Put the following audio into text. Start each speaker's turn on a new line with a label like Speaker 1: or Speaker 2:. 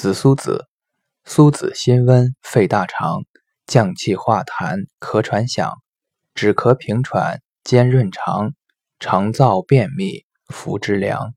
Speaker 1: 紫苏子苏子辛温肺大肠降气化痰咳喘响止咳平喘兼润肠肠燥便秘服之良